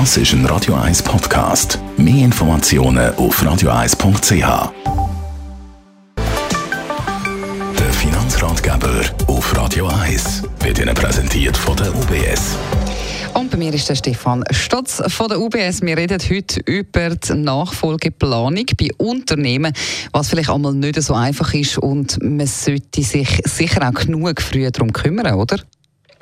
Das ist ein Radio 1 Podcast. Mehr Informationen auf radio1.ch. Der Finanzratgeber auf Radio 1 wird Ihnen präsentiert von der UBS. Und bei mir ist der Stefan Stotz von der UBS. Wir reden heute über die Nachfolgeplanung bei Unternehmen, was vielleicht einmal nicht so einfach ist und man sollte sich sicher auch genug früh darum kümmern, oder?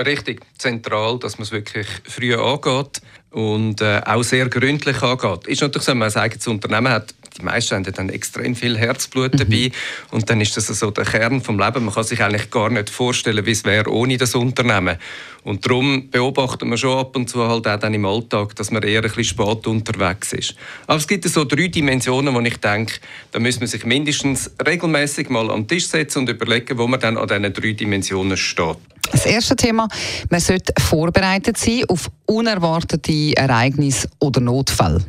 Richtig, zentral, dass man es wirklich früh angeht und äh, auch sehr gründlich angeht. Ist natürlich so, wenn man ein eigenes Unternehmen hat, die meisten haben dann extrem viel Herzblut dabei mhm. und dann ist das so der Kern vom Leben. Man kann sich eigentlich gar nicht vorstellen, wie es wäre ohne das Unternehmen. Und darum beobachten wir schon ab und zu halt auch dann im Alltag, dass man eher ein bisschen spät unterwegs ist. Aber es gibt so drei Dimensionen, wo ich denke, da muss man sich mindestens regelmäßig mal am Tisch setzen und überlegen, wo man dann an diesen drei Dimensionen steht. Das erste Thema, man sollte vorbereitet sein auf unerwartete Ereignisse oder Notfälle.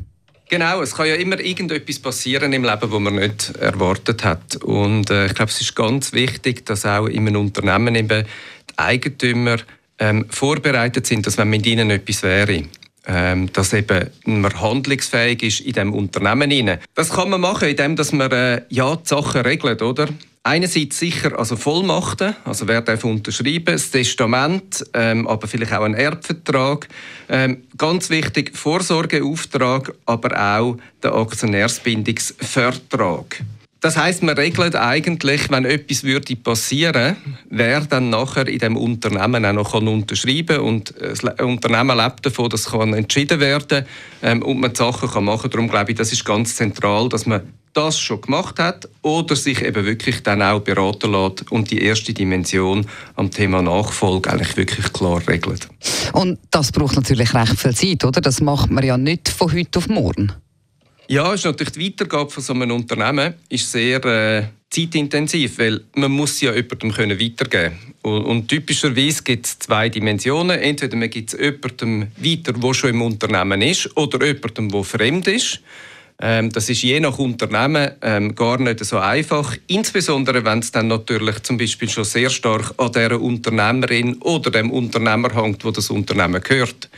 Genau, es kann ja immer irgendetwas passieren im Leben, wo man nicht erwartet hat. Und äh, ich glaube, es ist ganz wichtig, dass auch in einem Unternehmen eben die Eigentümer ähm, vorbereitet sind, dass wenn mit ihnen etwas wäre, ähm, dass eben man handlungsfähig ist in dem Unternehmen Das kann man machen, indem dass man äh, ja die Sachen regelt, oder? Einerseits sicher also Vollmachten, also wer darf unterschreiben, das Testament, ähm, aber vielleicht auch ein Erbvertrag. Ähm, ganz wichtig, Vorsorgeauftrag, aber auch der Aktionärsbindungsvertrag. Das heißt, man regelt eigentlich, wenn etwas würde passieren, wer dann nachher in dem Unternehmen auch noch unterschreiben kann und das Unternehmen lebt davon, dass kann entschieden werden ähm, und man die Sachen kann machen. Darum glaube ich, das ist ganz zentral, dass man das schon gemacht hat oder sich eben wirklich dann auch beraten lässt und die erste Dimension am Thema Nachfolge eigentlich wirklich klar regelt. Und das braucht natürlich recht viel Zeit, oder? Das macht man ja nicht von heute auf morgen. Ja, ist natürlich die Weitergabe von so einem Unternehmen ist sehr äh, zeitintensiv, weil man muss ja jemandem können weitergeben und, und typischerweise gibt es zwei Dimensionen. Entweder man gibt es jemandem weiter, der schon im Unternehmen ist, oder jemandem, der fremd ist. Ähm, das ist je nach Unternehmen ähm, gar nicht so einfach. Insbesondere, wenn es dann natürlich zum Beispiel schon sehr stark an der Unternehmerin oder dem Unternehmer hängt, wo das Unternehmen gehört.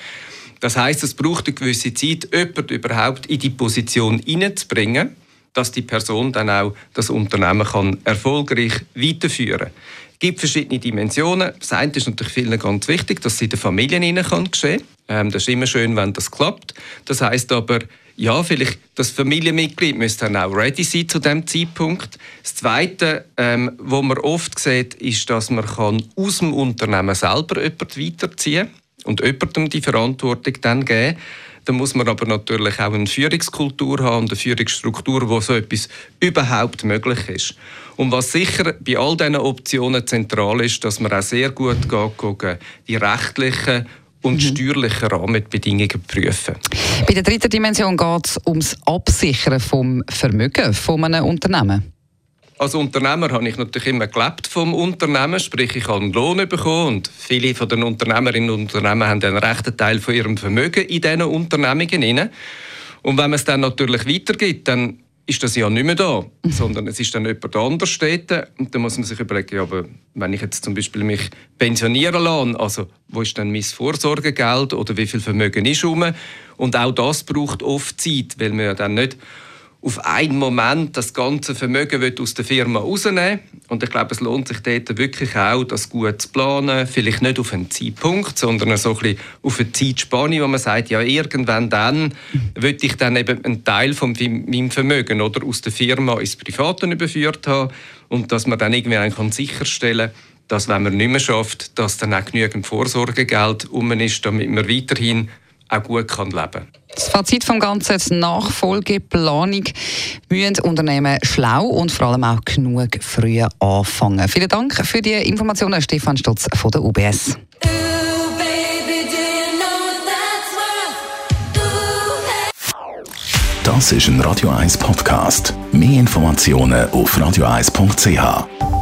Das heißt, es braucht eine gewisse Zeit, jemanden überhaupt in die Position hineinzubringen, dass die Person dann auch das Unternehmen kann erfolgreich weiterführen kann. Es gibt verschiedene Dimensionen. Das eine ist natürlich vielen ganz wichtig, dass es in den Familien hinein geschehen kann. Ähm, das ist immer schön, wenn das klappt. Das heißt aber, ja, vielleicht das Familienmitglied müsste dann auch ready sein zu dem Zeitpunkt. Das Zweite, ähm, wo man oft sieht, ist, dass man kann aus dem Unternehmen selber jemanden weiterziehen und jemandem die Verantwortung dann geben. Dann muss man aber natürlich auch eine Führungskultur haben und eine Führungsstruktur, wo so etwas überhaupt möglich ist. Und was sicher bei all diesen Optionen zentral ist, dass man auch sehr gut gucken, die rechtlichen und mhm. steuerlichen Rahmenbedingungen prüfen. Bei der dritten Dimension geht es ums Absichern vom Vermögen von einem Unternehmen. Als Unternehmer habe ich natürlich immer gelebt vom Unternehmen, sprich ich habe einen Lohn bekommen und viele von den Unternehmerinnen und Unternehmen haben einen rechten Teil von ihrem Vermögen in diesen Unternehmungen. Und wenn man es dann natürlich weitergibt, dann ist das ja nicht mehr da, sondern es ist dann jemand anders steht und dann muss man sich überlegen, ja, aber wenn ich jetzt zum Beispiel mich pensionieren lasse, also wo ist dann mein Vorsorgegeld oder wie viel Vermögen ist rum? Und auch das braucht oft Zeit, weil man ja dann nicht auf einen Moment das ganze Vermögen aus der Firma rausnehmen Und ich glaube, es lohnt sich dort wirklich auch, das gut zu planen. Vielleicht nicht auf einen Zeitpunkt, sondern so ein bisschen auf eine Zeitspanne, wo man sagt, ja, irgendwann dann würde ich dann eben einen Teil von meinem Vermögen oder aus der Firma ins Private überführt haben und dass man dann irgendwie kann sicherstellen kann, dass wenn man nicht mehr schafft, dass dann auch genügend Vorsorgegeld um ist, damit man weiterhin auch gut leben kann. Das Fazit vom Ganzen, die Nachfolgeplanung müssen Unternehmen schlau und vor allem auch genug früh anfangen. Vielen Dank für die Informationen, Stefan Stutz von der UBS. Das ist ein Radio 1 Podcast. Mehr Informationen auf radio1.ch.